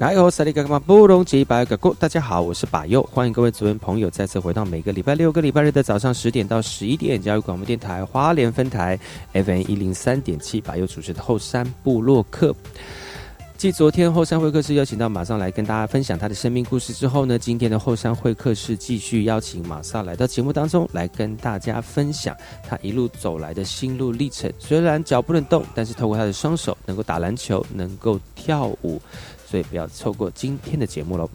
大家好，我是把右，欢迎各位族人朋友再次回到每个礼拜六、个礼拜日的早上十点到十一点，加入广播电台花莲分台 FM 一零三点七，把右主持的后山部落客。继昨天后山会客室邀请到马上来跟大家分享他的生命故事之后呢，今天的后山会客室继续邀请马上来到节目当中来跟大家分享他一路走来的心路历程。虽然脚不能动，但是透过他的双手能够打篮球，能够跳舞。所以不要错过今天的节目喽。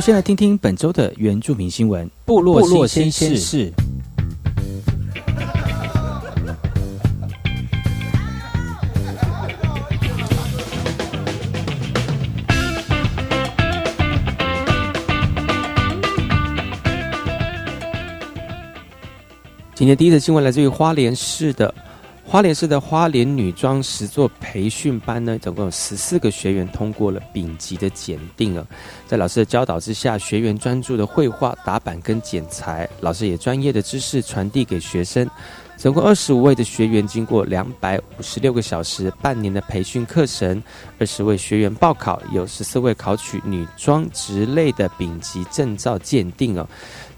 们先来听听本周的原住民新闻。部落新鲜事。今天第一则新闻来自于花莲市的。花莲市的花莲女装实作培训班呢，总共有十四个学员通过了丙级的检定啊。在老师的教导之下，学员专注的绘画、打板跟剪裁，老师也专业的知识传递给学生。总共二十五位的学员，经过两百五十六个小时、半年的培训课程，二十位学员报考，有十四位考取女装职类的丙级证照鉴定哦。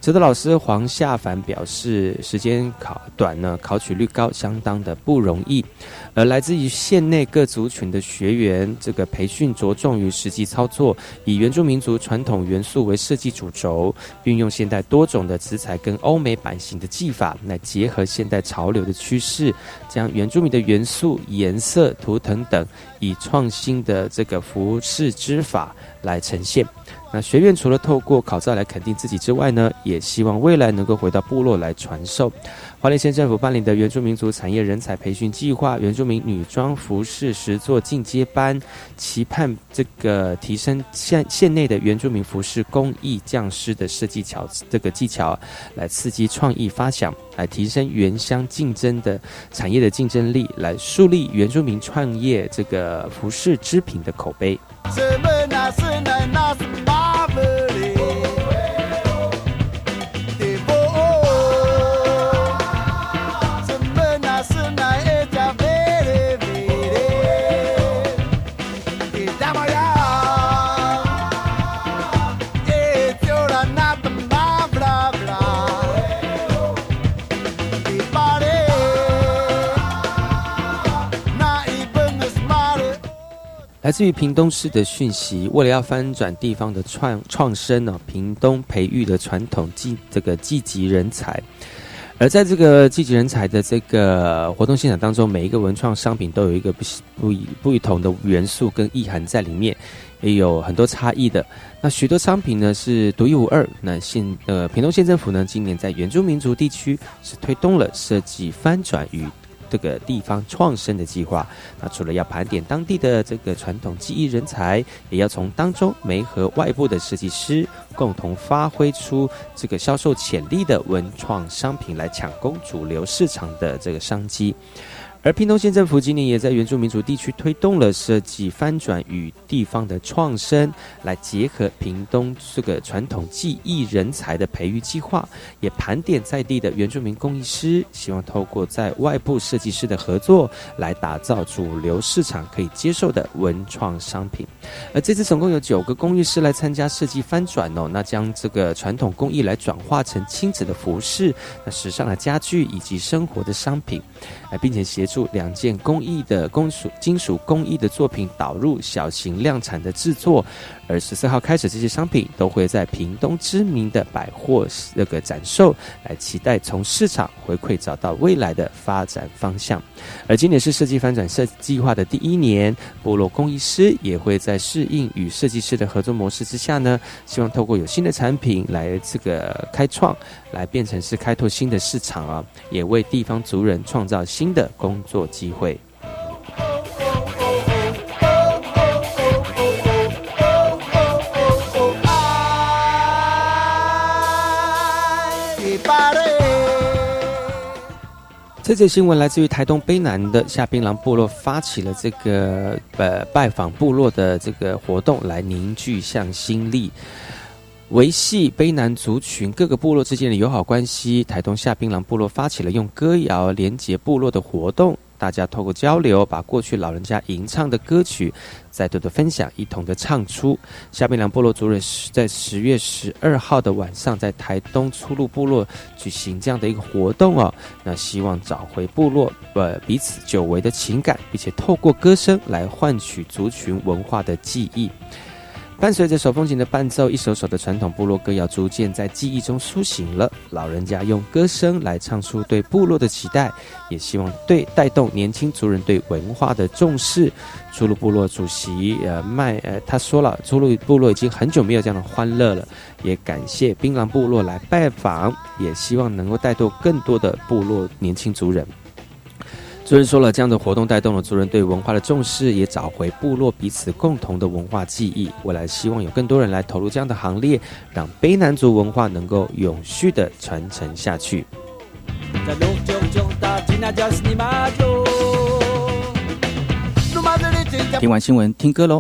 指导老师黄夏凡表示，时间考短呢，考取率高，相当的不容易。而来自于县内各族群的学员，这个培训着重于实际操作，以原住民族传统元素为设计主轴，运用现代多种的纸材跟欧美版型的技法，来结合现代潮流的趋势，将原住民的元素、颜色、图腾等，以创新的这个服饰织法来呈现。那学院除了透过考照来肯定自己之外呢，也希望未来能够回到部落来传授。花莲县政府办理的原住民族产业人才培训计划，原住民女装服饰实作进阶班，期盼这个提升县县内的原住民服饰工艺匠师的设计巧这个技巧，来刺激创意发想，来提升原乡竞争的产业的竞争力，来树立原住民创业这个服饰织品的口碑。来自于屏东市的讯息，为了要翻转地方的创创生呢，屏东培育的传统技这个积极人才。而在这个积极人才的这个活动现场当中，每一个文创商品都有一个不不不同的元素跟意涵在里面，也有很多差异的。那许多商品呢是独一无二。那县呃屏东县政府呢，今年在原住民族地区是推动了设计翻转与。这个地方创生的计划，那除了要盘点当地的这个传统技艺人才，也要从当中媒和外部的设计师，共同发挥出这个销售潜力的文创商品，来抢攻主流市场的这个商机。而屏东县政府今年也在原住民族地区推动了设计翻转与地方的创生，来结合屏东这个传统技艺人才的培育计划，也盘点在地的原住民工艺师，希望透过在外部设计师的合作，来打造主流市场可以接受的文创商品。而这次总共有九个工艺师来参加设计翻转哦，那将这个传统工艺来转化成亲子的服饰、那时尚的家具以及生活的商品，哎，并且协。助两件工艺的金属金属工艺的作品导入小型量产的制作，而十四号开始，这些商品都会在屏东知名的百货那个展售，来期待从市场回馈找到未来的发展方向。而今年是设计翻转设计划的第一年，部落工艺师也会在适应与设计师的合作模式之下呢，希望透过有新的产品来这个开创，来变成是开拓新的市场啊，也为地方族人创造新的工。作机会。这则新闻来自于台东卑南的夏槟榔部落，发起了这个呃拜访部落的这个活动，来凝聚向心力。维系卑南族群各个部落之间的友好关系，台东夏槟榔部落发起了用歌谣连接部落的活动。大家透过交流，把过去老人家吟唱的歌曲再度的分享，一同的唱出。下槟榔部落族人是在十月十二号的晚上，在台东出入部落举行这样的一个活动哦。那希望找回部落呃彼此久违的情感，并且透过歌声来换取族群文化的记忆。伴随着手风琴的伴奏，一首首的传统部落歌谣逐渐在记忆中苏醒了。老人家用歌声来唱出对部落的期待，也希望对带动年轻族人对文化的重视。朱鲁部落主席呃麦呃他说了，朱鲁部落已经很久没有这样的欢乐了，也感谢槟榔部落来拜访，也希望能够带动更多的部落年轻族人。族人说了，这样的活动带动了族人对文化的重视，也找回部落彼此共同的文化记忆。未来希望有更多人来投入这样的行列，让卑南族文化能够永续的传承下去。听完新闻，听歌喽。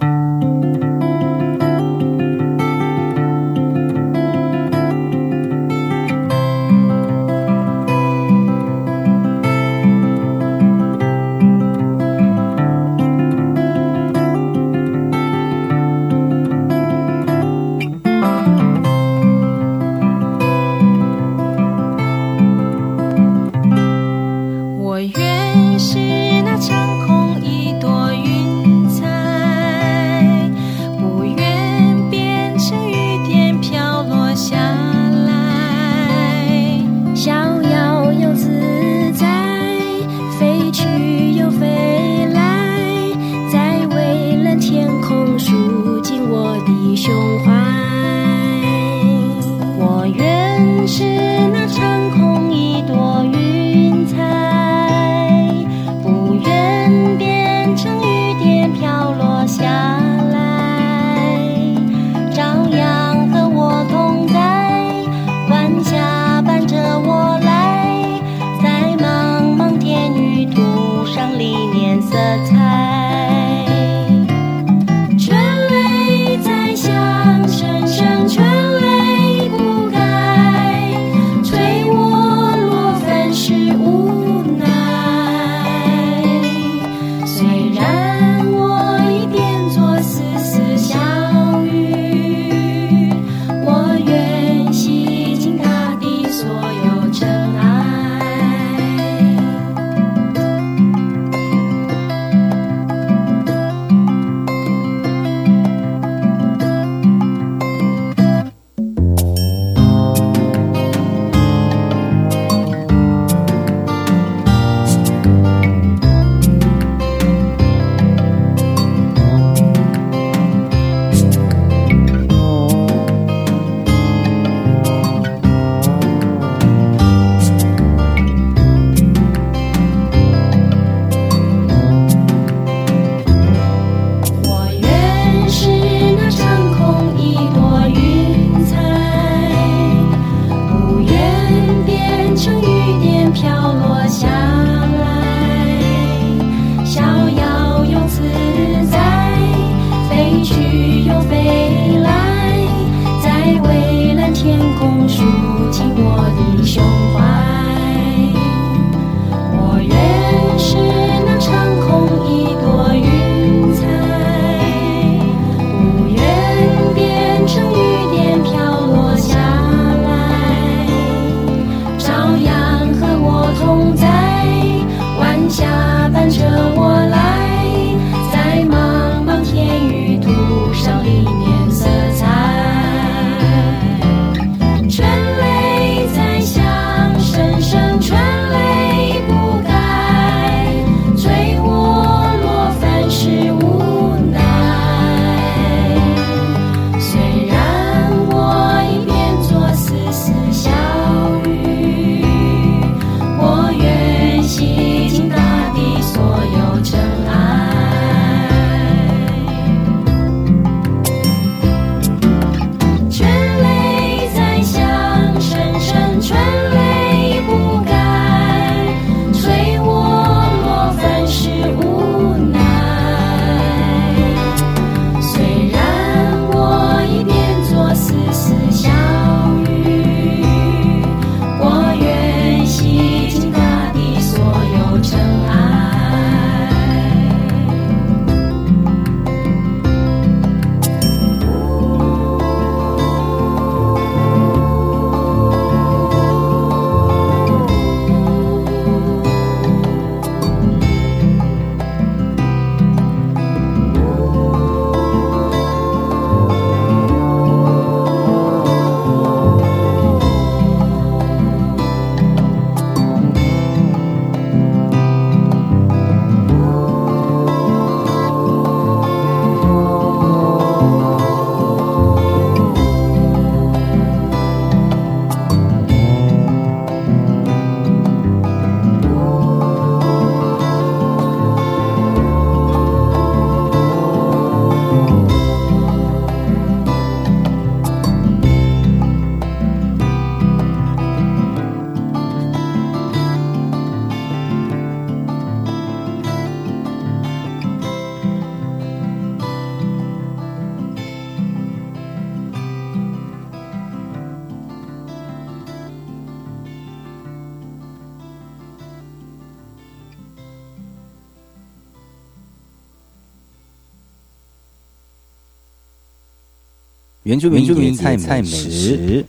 原住民野菜美食。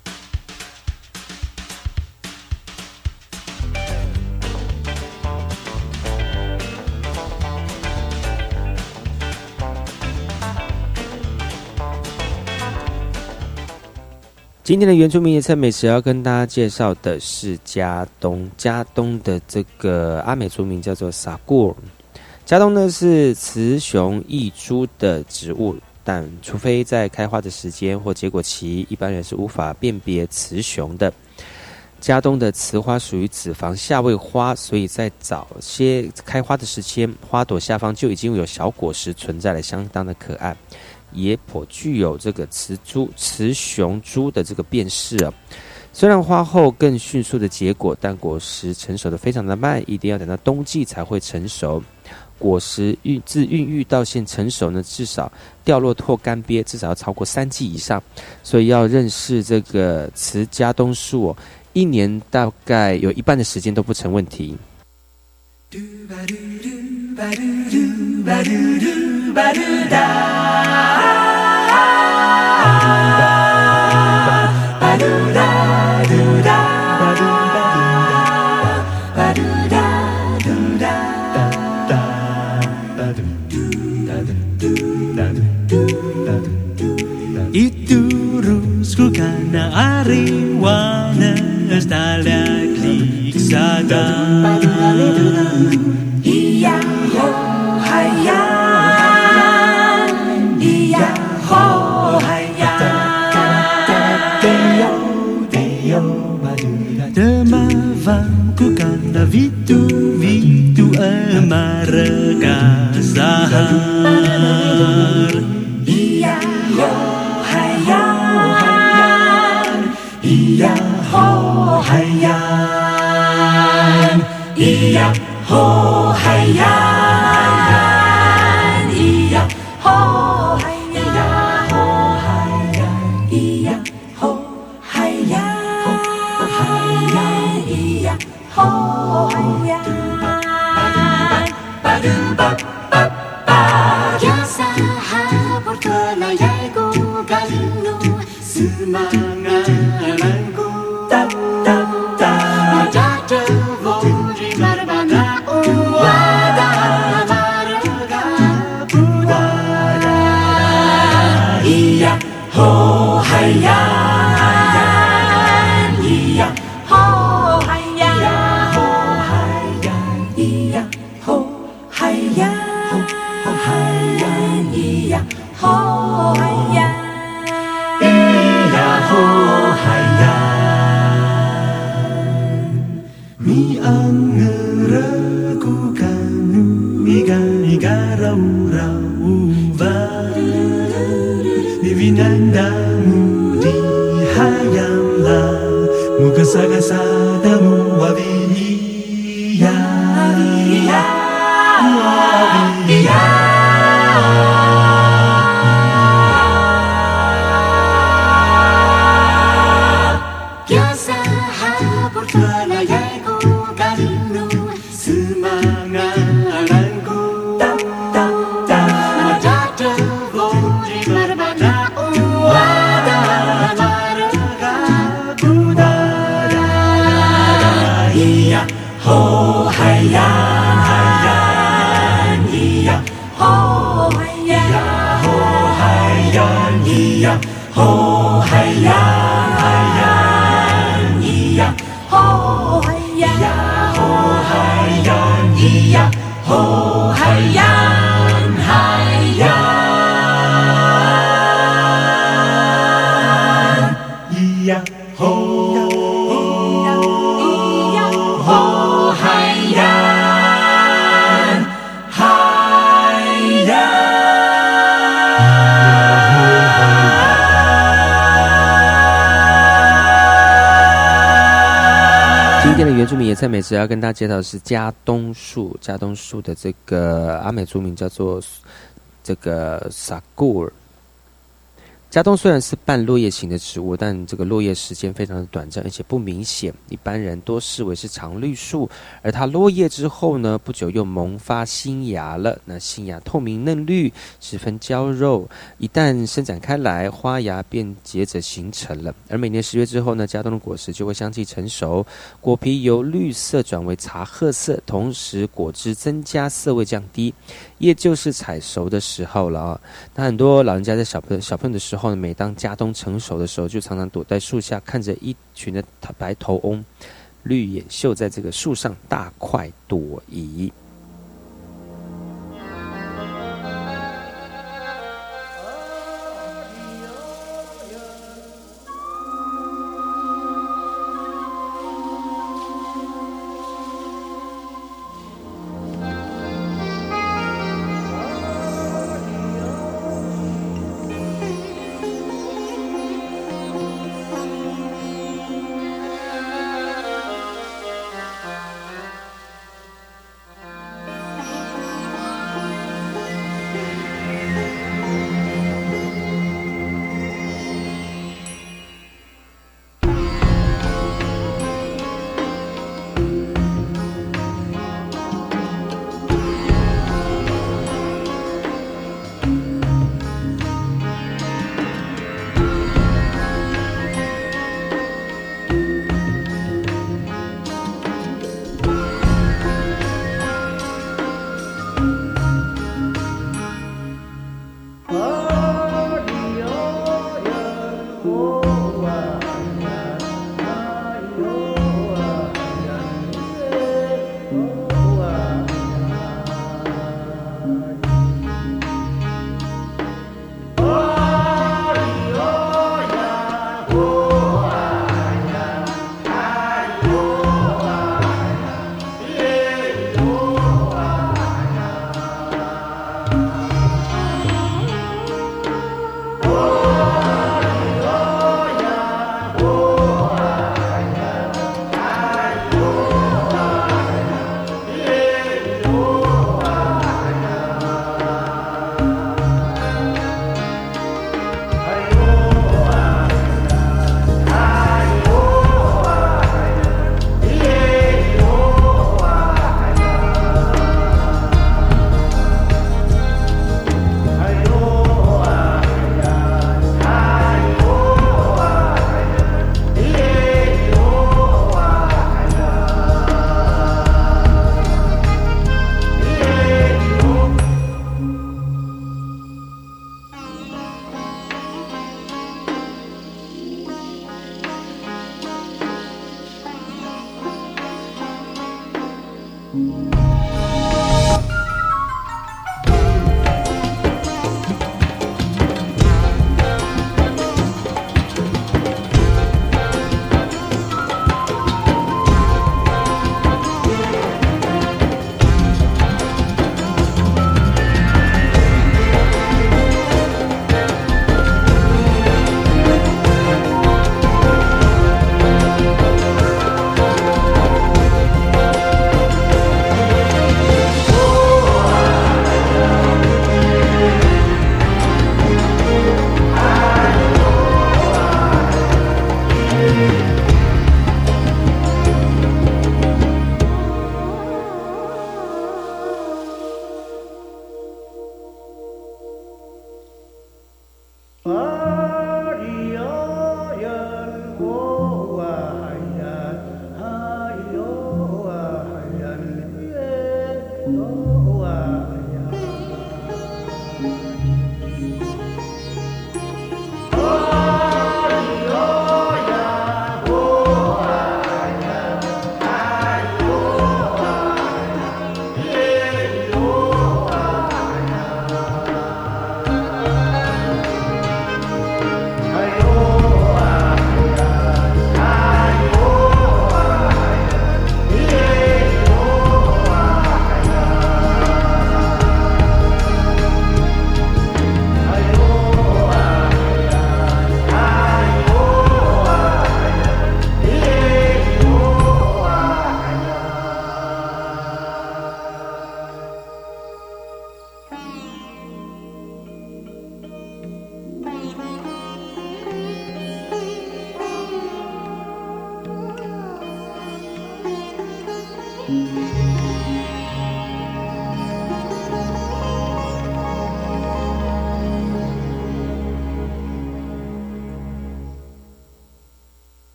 今天的原住民野菜美食要跟大家介绍的是加东，加东的这个阿美族名叫做萨古。加东呢是雌雄异株的植物，但除非在开花的时间或结果期，一般人是无法辨别雌雄的。加东的雌花属于子房下位花，所以在早些开花的时间，花朵下方就已经有小果实存在了，相当的可爱。也颇具有这个雌株、雌雄株的这个辨识啊。虽然花后更迅速的结果，但果实成熟的非常的慢，一定要等到冬季才会成熟。果实孕自孕育到现成熟呢，至少掉落或干瘪，至少要超过三季以上。所以要认识这个雌家冬树，一年大概有一半的时间都不成问题。angerekukan miga miga rau rau 住民野菜美食要跟大家介绍的是加东树，加东树的这个阿美族名叫做这个萨古尔。家冬虽然是半落叶型的植物，但这个落叶时间非常的短暂，而且不明显，一般人多视为是常绿树。而它落叶之后呢，不久又萌发新芽了。那新芽透明嫩绿，十分娇肉，一旦伸展开来，花芽便接着形成了。而每年十月之后呢，家冬的果实就会相继成熟，果皮由绿色转为茶褐色，同时果汁增加，色味降低，也就是采熟的时候了啊。那很多老人家在小朋友小朋友的时候呢，每当家冬成熟的时候，就常常躲在树下，看着一群的白头翁、绿眼秀在这个树上大快朵颐。啊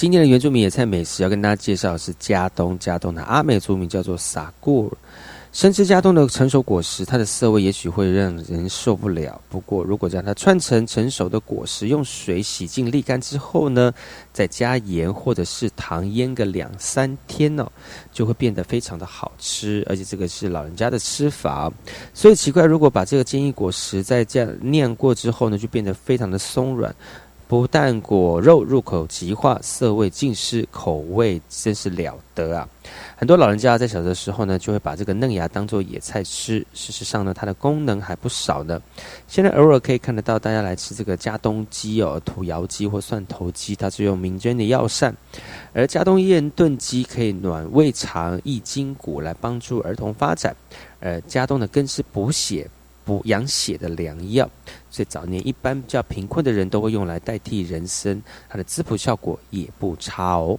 今天的原住民野菜美食要跟大家介绍的是加东，加东的阿美族名叫做萨固尔。生吃加东的成熟果实，它的涩味也许会让人受不了。不过，如果将它串成成熟的果实，用水洗净沥干之后呢，再加盐或者是糖腌个两三天哦，就会变得非常的好吃。而且这个是老人家的吃法，所以奇怪，如果把这个坚硬果实在这样酿过之后呢，就变得非常的松软。不但果肉入口即化，色味尽失，口味真是了得啊！很多老人家在小的时候呢，就会把这个嫩芽当做野菜吃。事实上呢，它的功能还不少呢。现在偶尔可以看得到大家来吃这个加东鸡哦，土窑鸡或蒜头鸡，它是用民间的药膳。而加东燕炖鸡可以暖胃肠、益筋骨，来帮助儿童发展。而加东的根是补血。补养血的良药，所以早年一般比较贫困的人都会用来代替人参，它的滋补效果也不差哦。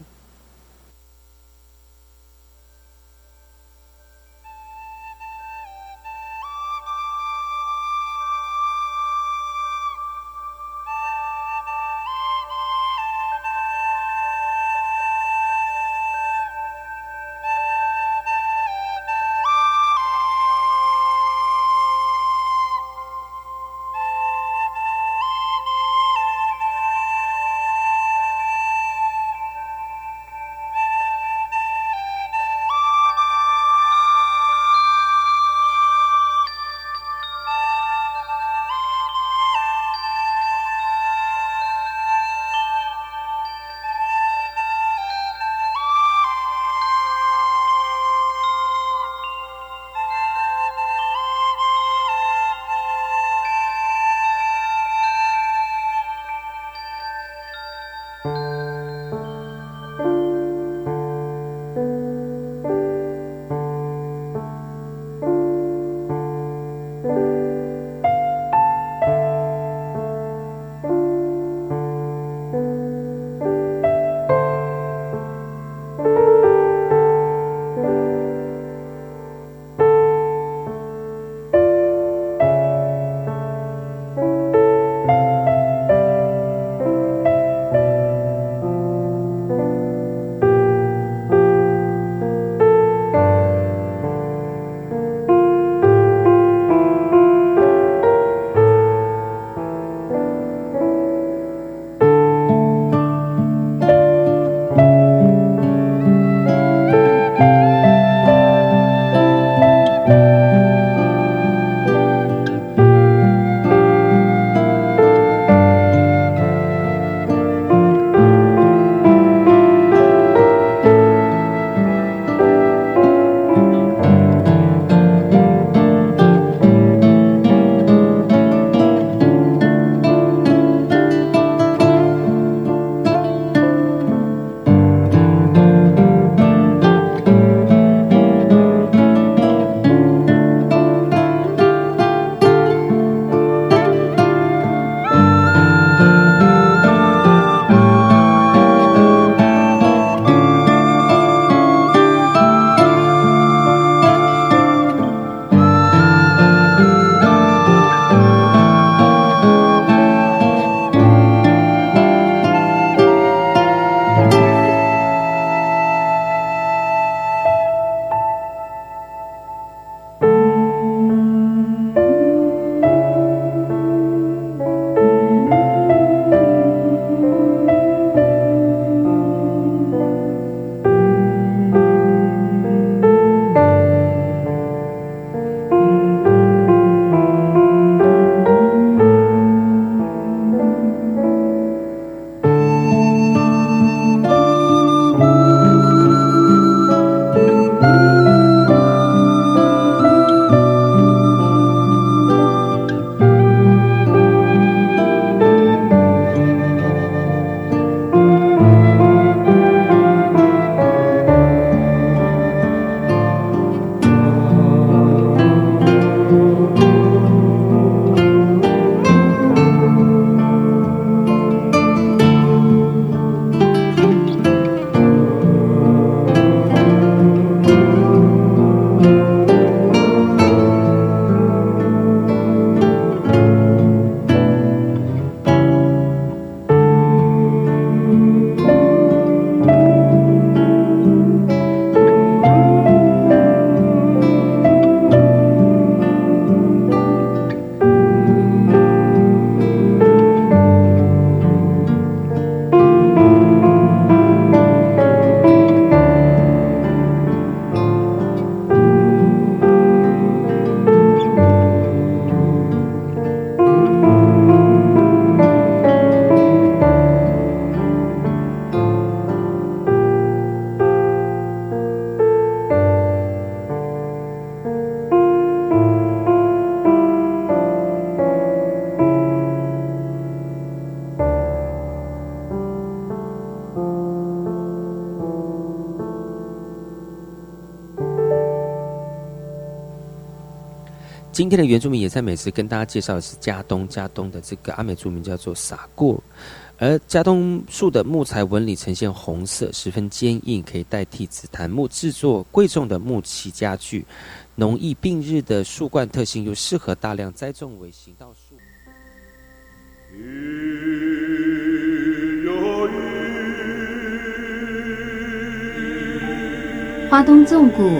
今天的原住民野菜美食跟大家介绍的是加东，加东的这个阿美族名叫做撒过，而加东树的木材纹理呈现红色，十分坚硬，可以代替紫檀木制作贵重的木器家具。农艺并日的树冠特性又适合大量栽种为行道树。花东纵谷，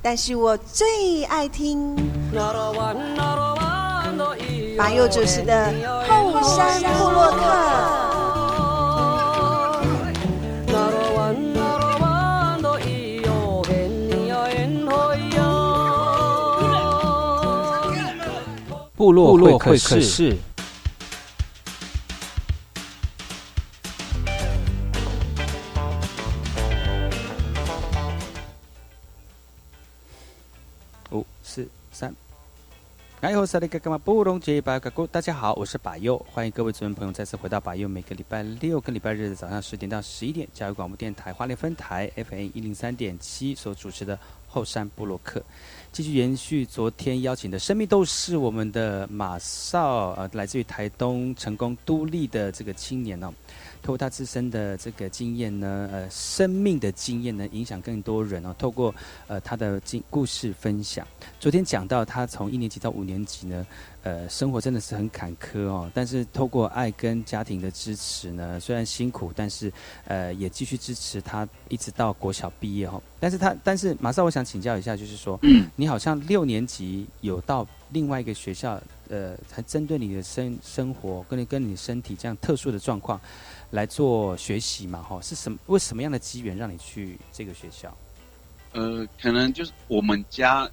但是我最爱听马佑主持的后山部落客。部落部落会会客室哎呦，萨利格干嘛布隆杰巴嘎咕！大家好，我是把佑，欢迎各位族人朋友再次回到把佑每个礼拜六跟礼拜日的早上十点到十一点，教育广播电台花莲分台 FM 一零三点七所主持的后山部落客，继续延续昨天邀请的生命斗士，我们的马少，呃，来自于台东成功独立的这个青年哦。透过他自身的这个经验呢，呃，生命的经验呢，影响更多人哦。透过呃他的经故事分享，昨天讲到他从一年级到五年级呢，呃，生活真的是很坎坷哦。但是透过爱跟家庭的支持呢，虽然辛苦，但是呃也继续支持他一直到国小毕业哦。但是他，但是马上我想请教一下，就是说，你好像六年级有到另外一个学校，呃，还针对你的生生活跟你跟你身体这样特殊的状况。来做学习嘛，哈，是什么？为什么样的机缘让你去这个学校？呃，可能就是我们家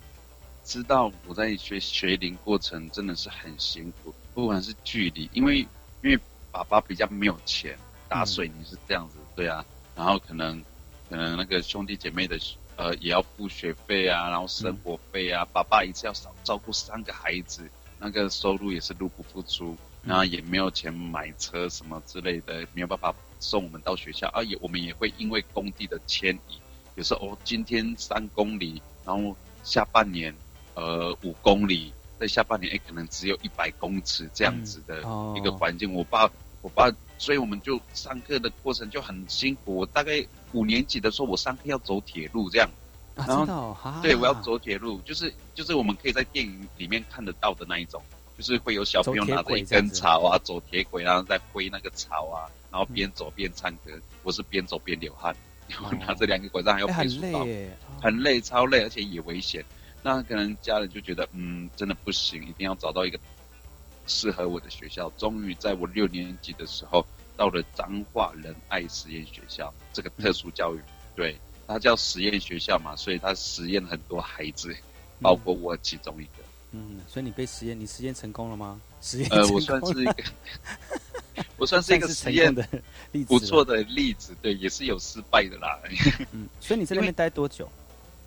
知道我在学学龄过程真的是很辛苦，不管是距离，因为因为爸爸比较没有钱，打水泥是这样子，对啊，然后可能可能那个兄弟姐妹的呃也要付学费啊，然后生活费啊，爸爸一次要少照顾三个孩子，那个收入也是入不敷出。然后也没有钱买车什么之类的，没有办法送我们到学校，啊也我们也会因为工地的迁移，有时候哦今天三公里，然后下半年呃五公里，在下半年哎可能只有一百公尺这样子的一个环境，我爸我爸，所以我们就上课的过程就很辛苦。我大概五年级的时候，我上课要走铁路这样，啊，然后对我要走铁路，就是就是我们可以在电影里面看得到的那一种。就是会有小朋友拿着一根草啊，走铁轨，然后再挥那个草啊，然后边走边唱歌。我是边走边流汗，然后拿着两个拐杖还要背书包，很累，超累，而且也危险。那可能家人就觉得，嗯，真的不行，一定要找到一个适合我的学校。终于在我六年级的时候，到了彰化仁爱实验学校这个特殊教育，对，它叫实验学校嘛，所以它实验很多孩子，包括我其中一个。嗯，所以你被实验，你实验成功了吗？实验呃，成 我算是一个，我算是一个实验的 例子，不错。的例子，对，也是有失败的啦。嗯，所以你在那边待多久？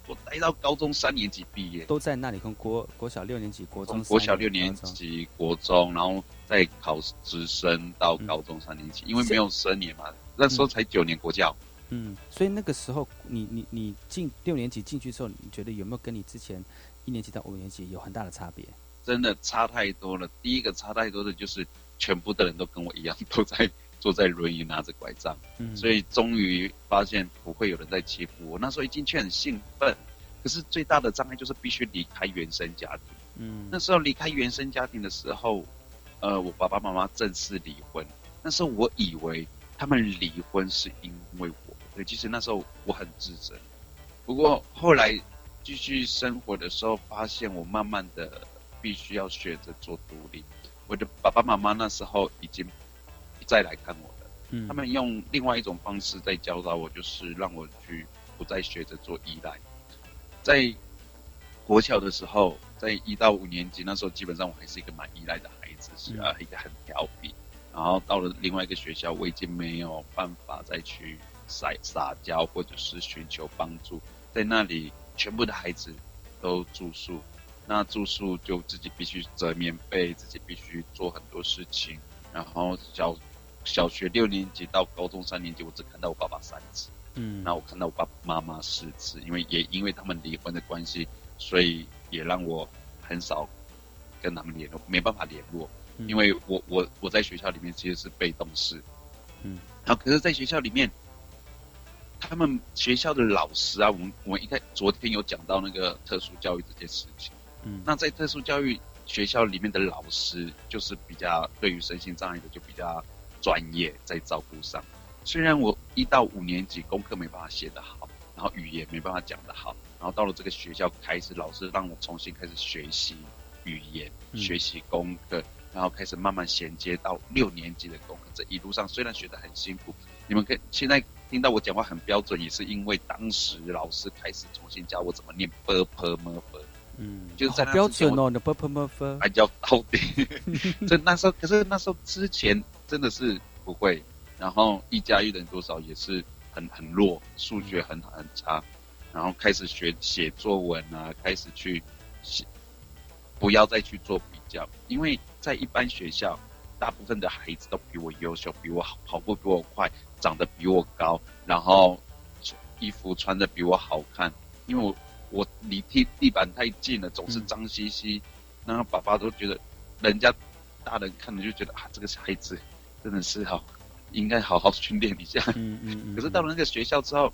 我待到高中三年级毕业，都在那里，从国国小六年级、国中国小六年级、国中，然后再考直升到高中三年级，因为没有升年嘛，那时候才九年国教。嗯，所以那个时候，你你你进六年级进去之后，你觉得有没有跟你之前一年级到五年级有很大的差别？真的差太多了。第一个差太多的就是全部的人都跟我一样，都在坐在轮椅拿着拐杖，嗯，所以终于发现不会有人在欺负我。那时候一进去很兴奋，可是最大的障碍就是必须离开原生家庭。嗯，那时候离开原生家庭的时候，呃，我爸爸妈妈正式离婚。那时候我以为他们离婚是因为我，对，其实那时候我很自责。不过后来继续生活的时候，发现我慢慢的必须要学着做独立。我的爸爸妈妈那时候已经不再来看我了，嗯他们用另外一种方式在教导我，就是让我去不再学着做依赖。在国小的时候，在一到五年级那时候，基本上我还是一个蛮依赖的孩子，是啊，一个很调皮。然后到了另外一个学校，我已经没有办法再去撒撒娇或者是寻求帮助，在那里全部的孩子都住宿，那住宿就自己必须折棉被，自己必须做很多事情。然后小小学六年级到高中三年级，我只看到我爸爸三次。嗯，那我看到我爸爸妈妈四次，因为也因为他们离婚的关系，所以也让我很少跟他们联络，没办法联络，嗯因为我我我在学校里面其实是被动式，嗯，好可是在学校里面，他们学校的老师啊，我们我们一开昨天有讲到那个特殊教育这件事情，嗯那在特殊教育学校里面的老师，就是比较对于身心障碍的就比较专业，在照顾上。虽然我一到五年级功课没办法写得好，然后语言没办法讲得好，然后到了这个学校开始，老师让我重新开始学习语言、嗯学习功课，然后开始慢慢衔接到六年级的功课。这一路上虽然学得很辛苦，你们可以现在听到我讲话很标准，也是因为当时老师开始重新教我怎么念 b p m f，嗯，就是在好那标准哦，你的 p p m f，还叫到底。这那时候，可是那时候之前真的是不会，然后一加一等于多少也是很很弱，数学很很差，然后开始学写作文啊，开始去写，不要再去做比较，因为在一般学校，大部分的孩子都比我优秀，比我好，跑步比我快，长得比我高，然后衣服穿的比我好看，因为我我离地地板太近了，总是脏兮兮，然后爸爸都觉得，人家大人看了就觉得啊，这个孩子真的是好，应该好好训练一下。嗯嗯嗯，可是到了那个学校之后，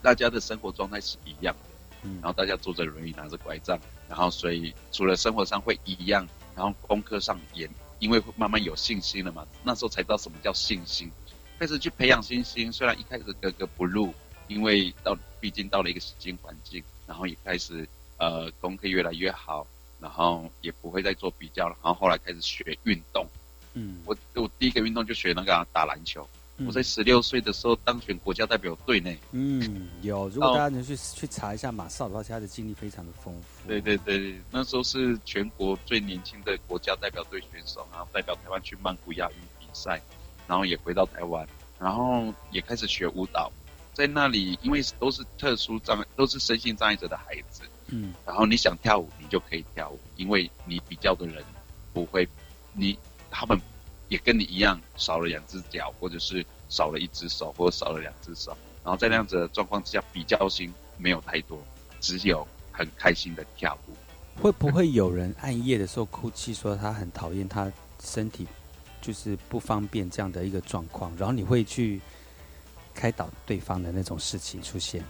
大家的生活状态是一样的，嗯然后大家坐着轮椅，拿着拐杖，然后所以除了生活上会一样，然后功课上也因为会慢慢有信心了嘛，那时候才知道什么叫信心，开始去培养信心。虽然一开始格格不入，因为到毕竟到了一个新环境，然后也开始呃功课越来越好，然后也不会再做比较了。然后后来开始学运动，嗯，我我第一个运动就学那个啊、打篮球。嗯我在十六岁的时候当选国家代表队呢。嗯有，如果大家能去去查一下马少的话，他的经历非常的丰富。对对对，那时候是全国最年轻的国家代表队选手，然后代表台湾去曼谷亚运比赛，然后也回到台湾，然后也开始学舞蹈。在那里，因为都是特殊障碍，都是身心障碍者的孩子，嗯然后你想跳舞，你就可以跳舞，因为你比较的人不会，你他们也跟你一样少了两只脚，或者是少了一只手，或者少了两只手。然后在那样子的状况之下，比较心没有太多，只有很开心的跳舞。会不会有人暗夜的时候哭泣，说他很讨厌他身体就是不方便这样的一个状况，然后你会去开导对方的那种事情出现？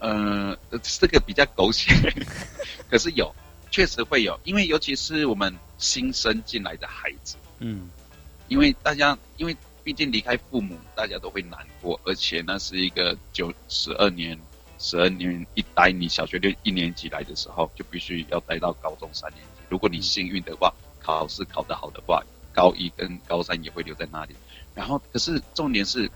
呃，这个比较狗血，可是有，确实会有，因为尤其是我们新生进来的孩子，嗯因为大家因为毕竟离开父母，大家都会难过，而且那是一个九十二年，十二年一待，你小学六一年级来的时候，就必须要待到高中三年级。如果你幸运的话，考试考得好的话，高一跟高三也会留在那里。然后，可是重点是，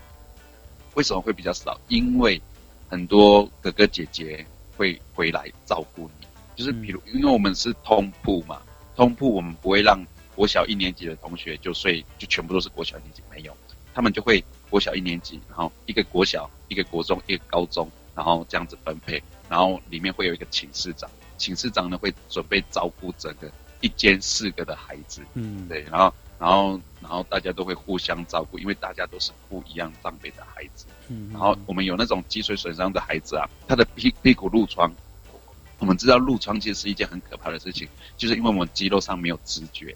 为什么会比较少？因为很多哥哥姐姐会回来照顾你，就是比如，因为我们是通铺嘛，通铺我们不会让国小一年级的同学就睡，就全部都是国小一年级，没有，他们就会国小一年级，然后一个国小，一个国中，一个高中，然后这样子分配，然后里面会有一个寝室长，寝室长呢会准备照顾整个一间四个的孩子，嗯，对，然后然后然后大家都会互相照顾，因为大家都是不一样长辈的孩子。嗯，然后我们有那种脊髓损伤的孩子啊，他的屁屁股褥疮，我们知道褥疮其实是一件很可怕的事情，就是因为我们肌肉上没有知觉，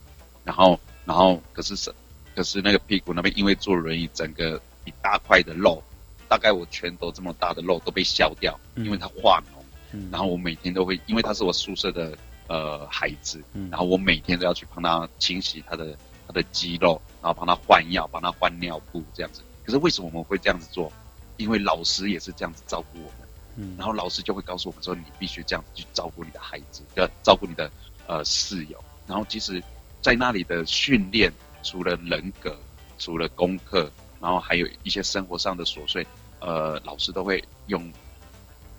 然后然后可是是可是那个屁股那边因为坐轮椅，整个一大块的肉，大概我拳头这么大的肉都被削掉，嗯因为它化脓。嗯然后我每天都会，因为他是我宿舍的呃孩子，嗯然后我每天都要去帮他清洗他的他的肌肉，然后帮他换药，帮他换尿布这样子。可是为什么我们会这样子做？因为老师也是这样子照顾我们，嗯然后老师就会告诉我们说，你必须这样子去照顾你的孩子，要照顾你的呃室友。然后其实，在那里的训练，除了人格，除了功课，然后还有一些生活上的琐碎，呃，老师都会用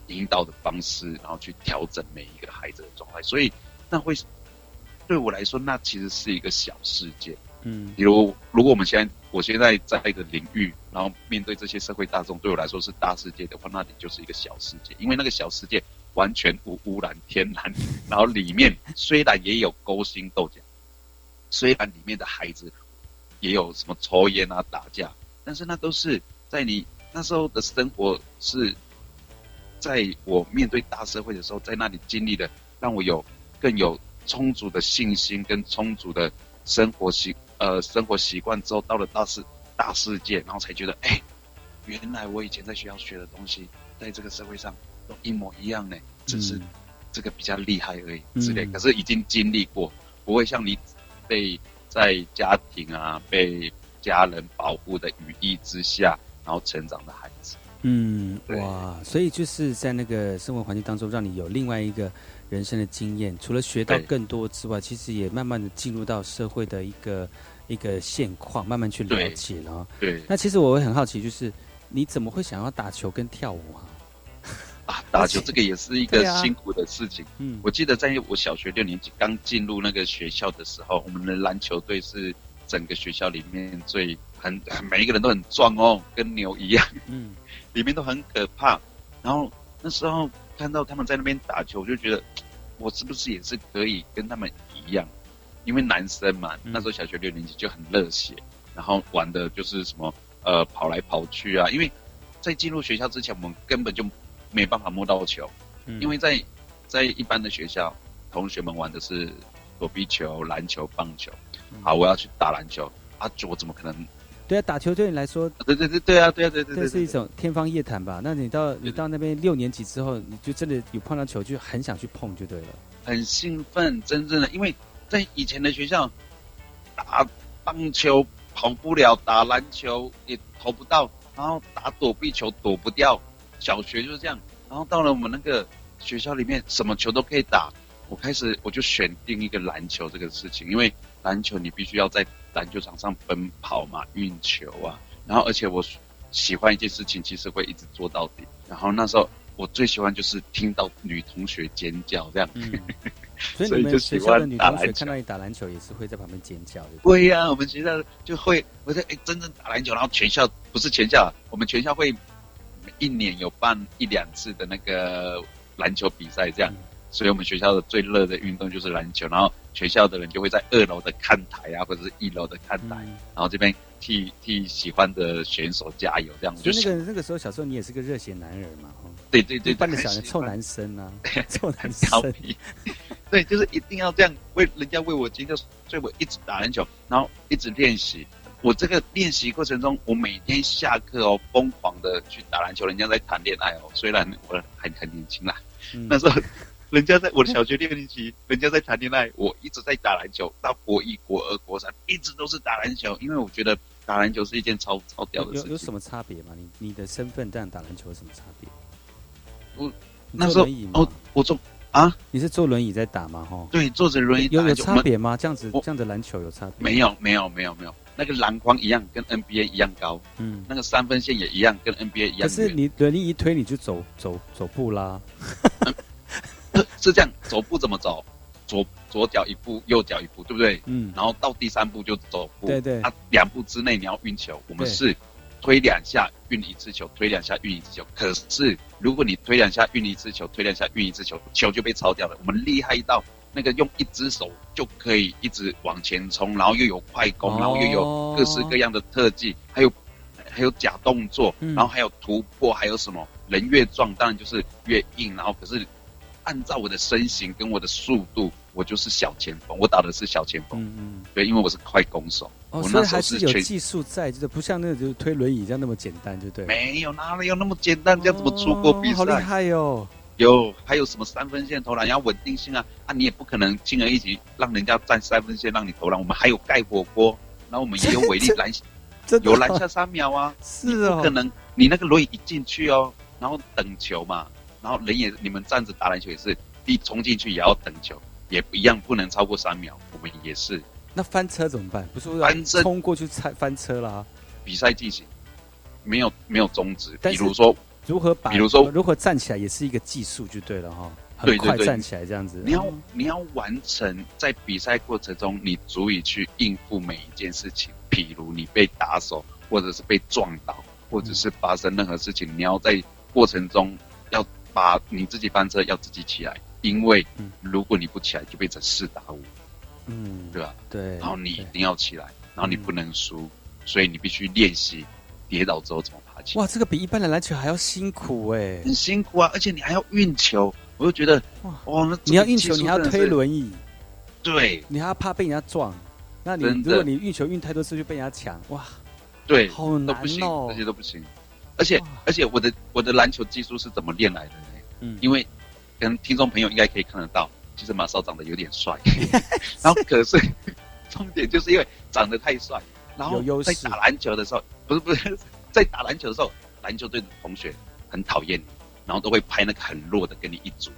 引导的方式，然后去调整每一个孩子的状态。所以那会对我来说，那其实是一个小世界。嗯比如，如果我们现在我现在在一个领域，然后面对这些社会大众，对我来说是大世界的话，那里就是一个小世界，因为那个小世界完全无污染、天然，然后里面虽然也有勾心斗角，虽然里面的孩子也有什么抽烟啊、打架，但是那都是在你那时候的生活是，在我面对大社会的时候，在那里经历的，让我有更有充足的信心跟充足的生活习呃生活习惯之后，到了大世大世界，然后才觉得，哎、原来我以前在学校学的东西，在这个社会上都一模一样呢，只是嗯这个比较厉害而已之类。嗯可是已经经历过，不会像你被在家庭啊被家人保护的羽翼之下，然后成长的孩子。嗯，对哇，所以就是在那个生活环境当中，让你有另外一个人生的经验，除了学到更多之外，其实也慢慢的进入到社会的一个一个现况，慢慢去了解了哦。对那其实我会很好奇，就是你怎么会想要打球跟跳舞啊？啊，打球这个也是一个辛苦的事情。嗯我记得在我小学六年级刚进入那个学校的时候，我们的篮球队是整个学校里面最很每一个人都很壮哦，跟牛一样，嗯 里面都很可怕。然后那时候看到他们在那边打球，我就觉得我是不是也是可以跟他们一样？因为男生嘛，嗯那时候小学六年级就很热血，然后玩的就是什么呃跑来跑去啊。因为在进入学校之前，我们根本就没办法摸到球。嗯因为在在一般的学校，同学们玩的是躲避球、篮球、棒球。嗯好，我要去打篮球啊，我怎么可能？对啊，打球对你来说，对对对对啊，对啊对对这，是一种天方夜谭吧？那你到你到那边六年级之后，你就真的有碰到球，就很想去碰，就对了。很兴奋，真正的，因为在以前的学校打棒球跑不了，打篮球也投不到，然后打躲避球躲不掉，小学就是这样。然后到了我们那个学校里面，什么球都可以打。我开始我就选定一个篮球这个事情，因为篮球你必须要在篮球场上奔跑嘛，运球啊。然后而且我喜欢一件事情，其实会一直做到底。然后那时候我最喜欢就是听到女同学尖叫这样。嗯，所以就你们学喜校的女同学看到你打篮球，也是会在旁边尖叫的。会呀、我们学校就会，我在哎真正打篮球，然后全校不是全校啊，我们全校会一年有办一两次的那个篮球比赛，这样，所以我们学校的最热的运动就是篮球，然后学校的人就会在二楼的看台啊，或者是一楼的看台，嗯然后这边替替喜欢的选手加油，这样子。就那就是个那个时候小时候你也是个热血男儿嘛，哦，对对对，一般的对小人臭男生啊，臭男调生。皮，对，就是一定要这样为人家为我尖叫，所以我一直打篮球，然后一直练习。我这个练习过程中，我每天下课哦，疯狂的去打篮球。人家在谈恋爱哦，虽然我还很年轻啦，嗯那时候人家在我的小学六年级，人家在谈恋爱，我一直在打篮球，到国一、国二、国三，一直都是打篮球，因为我觉得打篮球是一件超超屌的事情。有有什么差别吗？你你的身份这样打篮球有什么差别？我那时候哦，我坐啊，你是坐轮椅在打吗？哈，对，坐着轮椅有有差别吗？这样子这样的篮球有差别？没有，没有，没有，没有，那个篮筐一样，跟 NBA 一样高，嗯，那个三分线也一样，跟 NBA 一样远。可是你轮椅一推你就走走走步啦。是这样，走步怎么走？左左脚一步，右脚一步，对不对？嗯，然后到第三步就走步，对对啊，两步之内你要运球，我们是推两下运一次球，推两下运一次球。可是如果你推两下运一次球，推两下运一次球，球就被抄掉了。我们厉害到那个用一只手就可以一直往前冲，然后又有快攻，哦然后又有各式各样的特技，还有还有假动作，嗯然后还有突破，还有什么人越壮当然就是越硬，然后可是按照我的身形跟我的速度，我就是小前锋，我打的是小前锋。嗯嗯，对，因为我是快攻手，哦，我那时所以还是有技术在，就是不像那个就是推轮椅这样那么简单，就对了。没有哪里有那么简单，这样怎么出国比哦好厉？害哟！有还有什么三分线投篮，要稳定性啊啊！你也不可能轻而易举让人家站三分线让你投篮。我们还有盖火锅，然后我们也有伟力 篮，有篮下三秒啊，是哦不哦可，能你那个轮椅一进去哦，然后等球嘛，然后人也你们站着打篮球也是，一冲进去也要等球，也一样不能超过三秒。我们也是那翻车怎么办？不是说翻车冲过去翻翻车啦？比赛进行，没有没有终止。比如说如何把？比如说如何站起来也是一个技术，就对了哈。很对对对快站起来这样子。你要哦你要完成在比赛过程中，你足以去应付每一件事情。譬如你被打手，或者是被撞倒，或者是发生任何事情，你要在过程中要把你自己翻车，要自己起来。因为嗯如果你不起来，就变成四打五，嗯，对吧？对。然后你一定要起来，然后你不能输，所以你必须练习跌倒之后怎么爬起。哇，这个比一般的篮球还要辛苦哎。很辛苦啊，而且你还要运球，我就觉得哇哇，那你要运球，你还要推轮椅，对你还要怕被人家撞。那你如果你运球运太多次就被人家抢，哇，对，好难都不行，哦这些都不行。而且而且我的我的篮球技术是怎么练来的呢？嗯，因为跟听众朋友应该可以看得到，其实马少长得有点帅，然后可是 重点就是因为长得太帅，然后有在打篮球的时候，不是不是在打篮球的时候，篮球队的同学很讨厌你，然后都会拍那个很弱的跟你一组，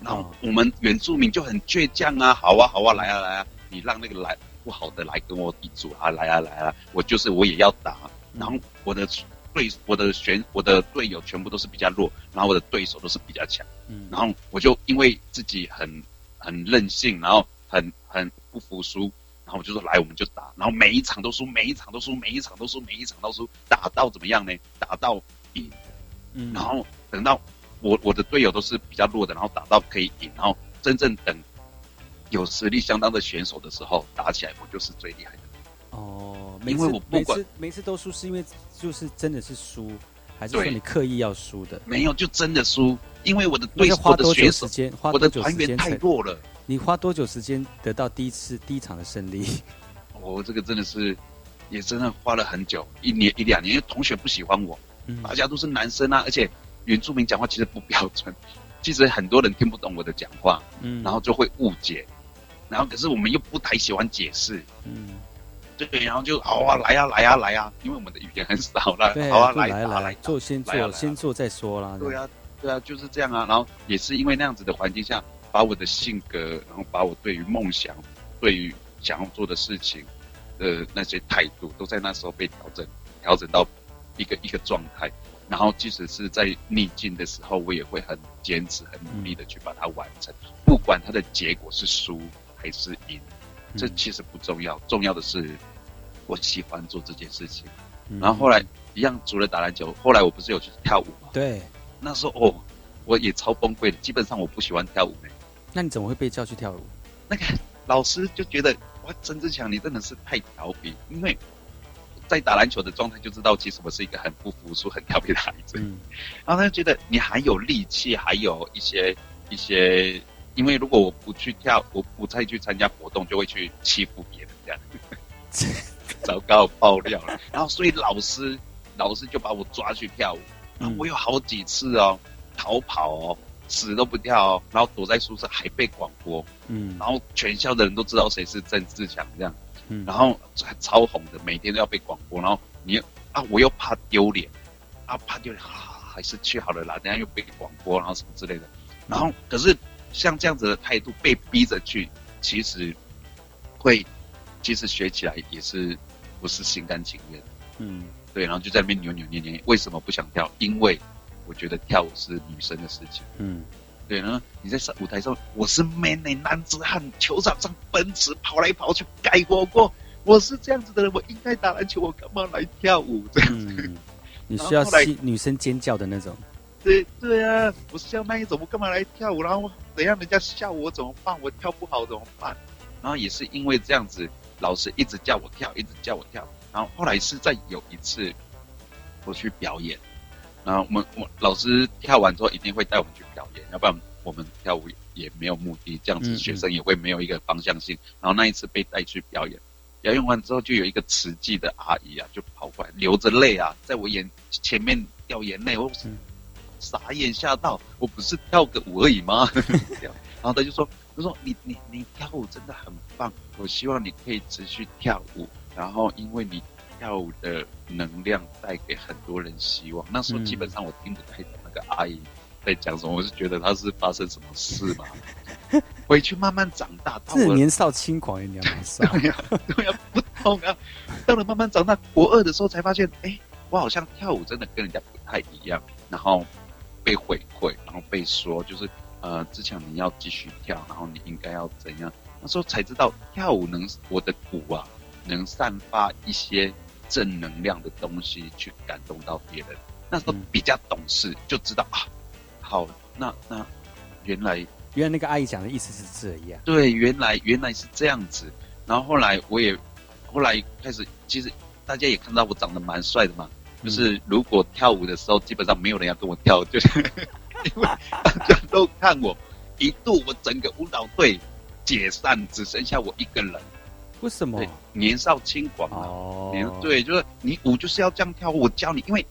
然后哦。我们原住民就很倔强啊，好啊好啊来啊来啊，你让那个来不好的来跟我一组啊，来啊来啊，我就是我也要打，然后我的对我的选我的队友全部都是比较弱，然后我的对手都是比较强，嗯。然后我就因为自己很很任性，然后很很不服输，然后我就说来我们就打，然后每一场都输，每一场都输，每一场都输，每一场都输，打到怎么样呢？打到赢，嗯然后等到我我的队友都是比较弱的，然后打到可以赢，然后真正等有实力相当的选手的时候打起来，我就是最厉害的。哦，因为我不管次每次都输，是因为就是真的是输，还是说对你刻意要输的？没有就真的输，因为我的那对手要花多久的选手，我的团员太？弱了。你花多久时间得到第一次第一场的胜利？我这个真的是也真的花了很久，一年一两年，因为同学不喜欢我，嗯大家都是男生啊，而且原住民讲话其实不标准，其实很多人听不懂我的讲话，嗯然后就会误解，然后可是我们又不太喜欢解释，嗯，对，然后就好啊，来啊，来啊，来啊，因为我们的语言很少啦，对，好啊，来来来做先做先做再说啦。对啊，对啊，就是这样啊。然后也是因为那样子的环境下，把我的性格，然后把我对于梦想、对于想要做的事情的那些态度，都在那时候被调整，调整到一个一个状态。然后即使是在逆境的时候，我也会很坚持、很努力的去把它完成，不管它的结果是输还是赢，这嗯其实不重要，重要的是我喜欢做这件事情。嗯然后后来一样，除了打篮球，后来我不是有去跳舞吗？对，那时候哦，我也超崩溃的。基本上我不喜欢跳舞呢。那你怎么会被叫去跳舞？那个老师就觉得哇，曾志强你真的是太调皮，因为在打篮球的状态就知道，其实我是一个很不服输、很调皮的孩子。嗯然后他就觉得你还有力气，还有一些一些，因为如果我不去跳，我不再去参加活动，就会去欺负别人这样。糟糕，爆料了。然后所以老师老师就把我抓去跳舞，然后我有好几次哦，逃跑哦，死都不跳哦，然后躲在宿舍还被广播，嗯。然后全校的人都知道谁是郑志强这样，嗯。然后还超红的，每天都要被广播，然后你又啊，我又怕丢脸，啊怕丢脸，啊还是去好了啦，等下又被广播，然后什么之类的，然后可是像这样子的态度被逼着去，其实会，其实学起来也是不是心甘情愿，嗯。对，然后就在那边扭扭捏捏，为什么不想跳？因为我觉得跳舞是女生的事情，嗯对，然后你在上舞台上，我是 man 呢、男子汉，球场上奔驰跑来跑去，改活过。我是这样子的人，我应该打篮球，我干嘛来跳舞？这样子，嗯，你需要然后后来女生尖叫的那种。对对啊，我是要那一种，我干嘛来跳舞？然后等一下人家笑我怎么办？我跳不好怎么办？然后也是因为这样子，老师一直叫我跳，一直叫我跳。然后后来是在有一次我去表演，然后我们我老师跳完之后一定会带我们去表演，要不然我们跳舞也没有目的，这样子学生也会没有一个方向性。然后那一次被带去表演，表演完之后就有一个慈济的阿姨啊，就跑过来流着泪啊，在我眼前面掉眼泪，我嗯傻眼吓到，我不是跳个舞而已吗？然后他就说，他说你你你跳舞真的很棒，我希望你可以持续跳舞，然后因为你跳舞的能量带给很多人希望。那时候嗯基本上我听不太懂那个阿姨在讲什么，我是觉得她是发生什么事嘛。回去慢慢长大，到我这年少轻狂，你年少。对呀、对呀、不懂啊。到了慢慢长大，国二的时候才发现，哎，我好像跳舞真的跟人家不太一样。然后被回馈，然后被说就是呃，志强你要继续跳，然后你应该要怎样？那时候才知道跳舞能，我的鼓啊，能散发一些正能量的东西去感动到别人。那时候嗯比较懂事，就知道啊，好，那那原来原来那个阿姨讲的意思是这样。对，原来原来是这样子。然后后来我也后来开始，其实大家也看到我长得蛮帅的嘛。就是如果跳舞的时候，基本上没有人要跟我跳，就是因为大家都看我。一度我整个舞蹈队解散，只剩下我一个人。为什么对？，年少轻狂嘛。哦年对，就是你舞就是要这样跳，我教你，因为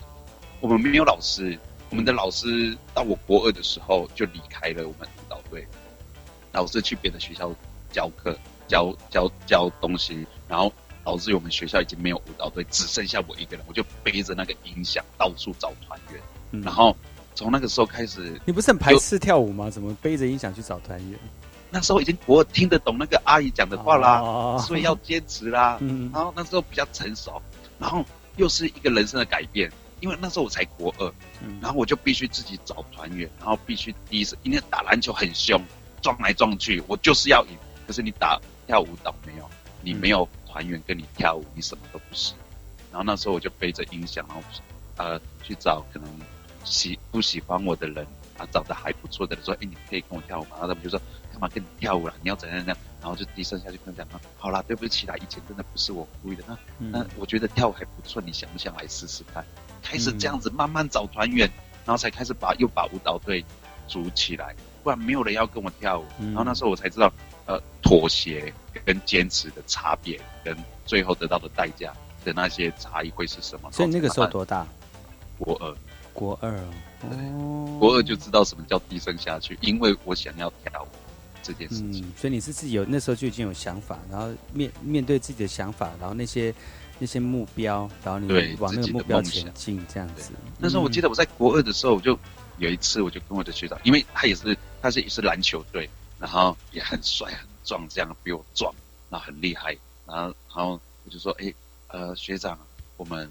我们没有老师，我们的老师到我国二的时候就离开了我们舞蹈队，老师去别的学校教课、教教教东西，然后导致我们学校已经没有舞蹈队，只剩下我一个人，我就背着那个音响到处找团员，嗯然后从那个时候开始，你不是很排斥跳舞吗？怎么背着音响去找团员？那时候已经国二听得懂那个阿姨讲的话啦，哦所以要坚持啦。嗯然后那时候比较成熟，然后又是一个人生的改变，因为那时候我才国二，嗯然后我就必须自己找团员，然后必须第一次，因为打篮球很凶，撞来撞去，我就是要赢。可是你打跳舞蹈没有，你没有团员跟你跳舞，你什么都不是。然后那时候我就背着音响，然后呃去找可能喜不喜欢我的人啊，找的还不错的人说，哎，你可以跟我跳舞吗？然后他们就说干嘛跟你跳舞了？你要怎样怎样？然后就低声下去跟他讲说，好啦，对不起啦，以前真的不是我故意的。那那嗯我觉得跳舞还不错，你想不想来试试看？开始这样子慢慢找团员，然后才开始把又把舞蹈队组起来，不然没有人要跟我跳舞。嗯然后那时候我才知道，呃，妥协跟坚持的差别，跟最后得到的代价的那些差异会是什么。所以那个时候多大？国二，国二哦。哦国二就知道什么叫低声下去，因为我想要跳舞这件事情。嗯，所以你是自己有那时候就已经有想法，然后面面对自己的想法，然后那些那些目标，然后你对往那个目标前进，这样子。那时候我记得我在国二的时候，我就有一次我就跟我的学长，因为他也是他是也是篮球队，然后也很帅很壮，这样比我壮，然后很厉害，然后然后我就说，哎，呃，学长，我们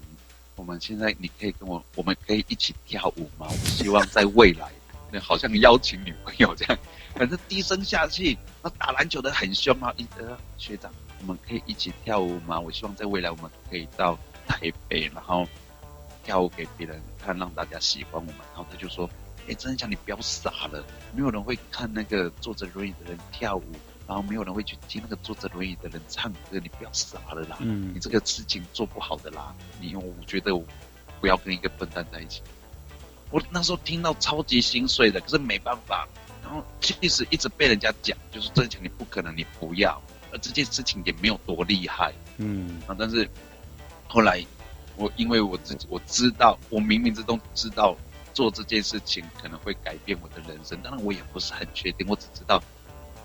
我们现在你可以跟我，我们可以一起跳舞吗？我希望在未来，那好像邀请女朋友这样，反正低声下气，那打篮球的很凶啊，一呃学长，我们可以一起跳舞吗？我希望在未来我们可以到台北，然后跳舞给别人看，让大家喜欢我们。然后他就说：“哎，真的讲你不要傻了，没有人会看那个坐着轮椅的人跳舞，然后没有人会去听那个坐着轮椅的人唱歌，你不要傻了啦，嗯你这个事情做不好的啦。你我觉得我不要跟一个笨蛋在一起。”我那时候听到超级心碎的，可是没办法。然后其实一直被人家讲，就是真情你不可能，你不要。而这件事情也没有多厉害，嗯啊，但是后来我因为我自己我知道，我冥冥之中知道做这件事情可能会改变我的人生，当然我也不是很确定，我只知道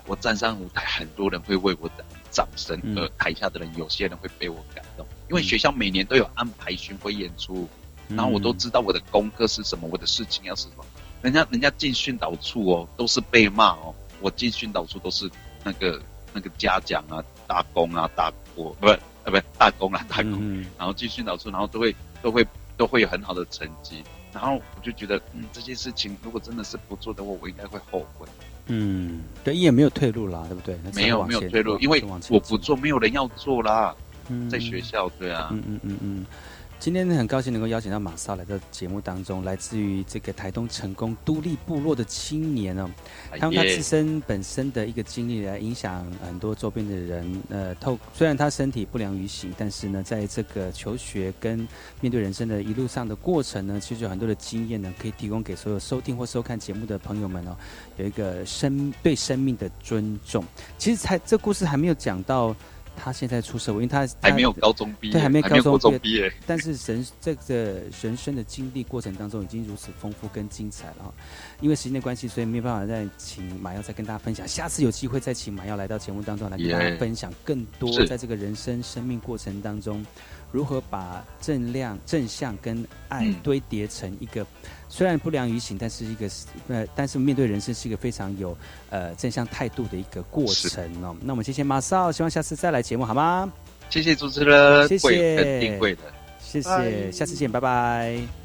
我站上舞台，很多人会为我掌掌声，嗯而台下的人有些人会被我感动，因为学校每年都有安排巡回演出，嗯然后我都知道我的功课是什么，我的事情要是什么。人家人家进训导处哦，都是被骂哦。我进训导处都是那个那个嘉奖啊、大功啊、大国不是呃不是大功啊大功，嗯然后进训导处，然后都会都会都会有很好的成绩。然后我就觉得，嗯，这件事情如果真的是不做的话，我应该会后悔。嗯，对，也没有退路啦，对不对？没有没有退路，因为我不做，没有人要做啦，嗯在学校，对啊，嗯嗯嗯嗯，今天呢很高兴能够邀请到马少来到节目当中，来自于这个台东成功都立部落的青年哦，哎他用他自身本身的一个经历来影响很多周边的人。呃，透虽然他身体不良于行，但是呢，在这个求学跟面对人生的一路上的过程呢，其实有很多的经验呢，可以提供给所有收听或收看节目的朋友们哦，有一个生对生命的尊重。其实才这故事还没有讲到他现在出社会，因为他他还没有高中毕业，对还没有高中毕业 但是人这个人生的经历过程当中已经如此丰富跟精彩了哈。因为时间的关系，所以没有办法再请马耀再跟大家分享。下次有机会再请马耀来到节目当中来跟大家分享更多在这个人生生命过程当中，如何把正量、正向跟爱嗯堆叠成一个。虽然不良于行，但是一个呃，但是面对人生是一个非常有呃正向态度的一个过程哦。那我们谢谢马少，希望下次再来节目好吗？谢谢主持人，谢谢定会的。谢谢，下次见，拜拜。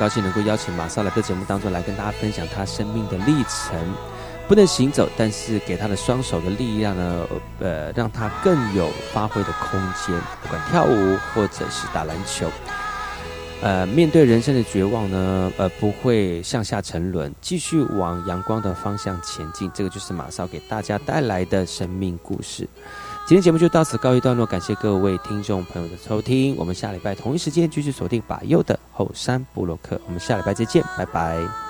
高兴能够邀请马少来到节目当中来跟大家分享他生命的历程。不能行走，但是给他的双手的力量呢，呃，让他更有发挥的空间。不管跳舞或者是打篮球，呃，面对人生的绝望呢，呃，不会向下沉沦，继续往阳光的方向前进。这个就是马少给大家带来的生命故事。今天节目就到此告一段落，感谢各位听众朋友的收听。我们下礼拜同一时间继续锁定把右的后山布洛克，我们下礼拜再见，拜拜。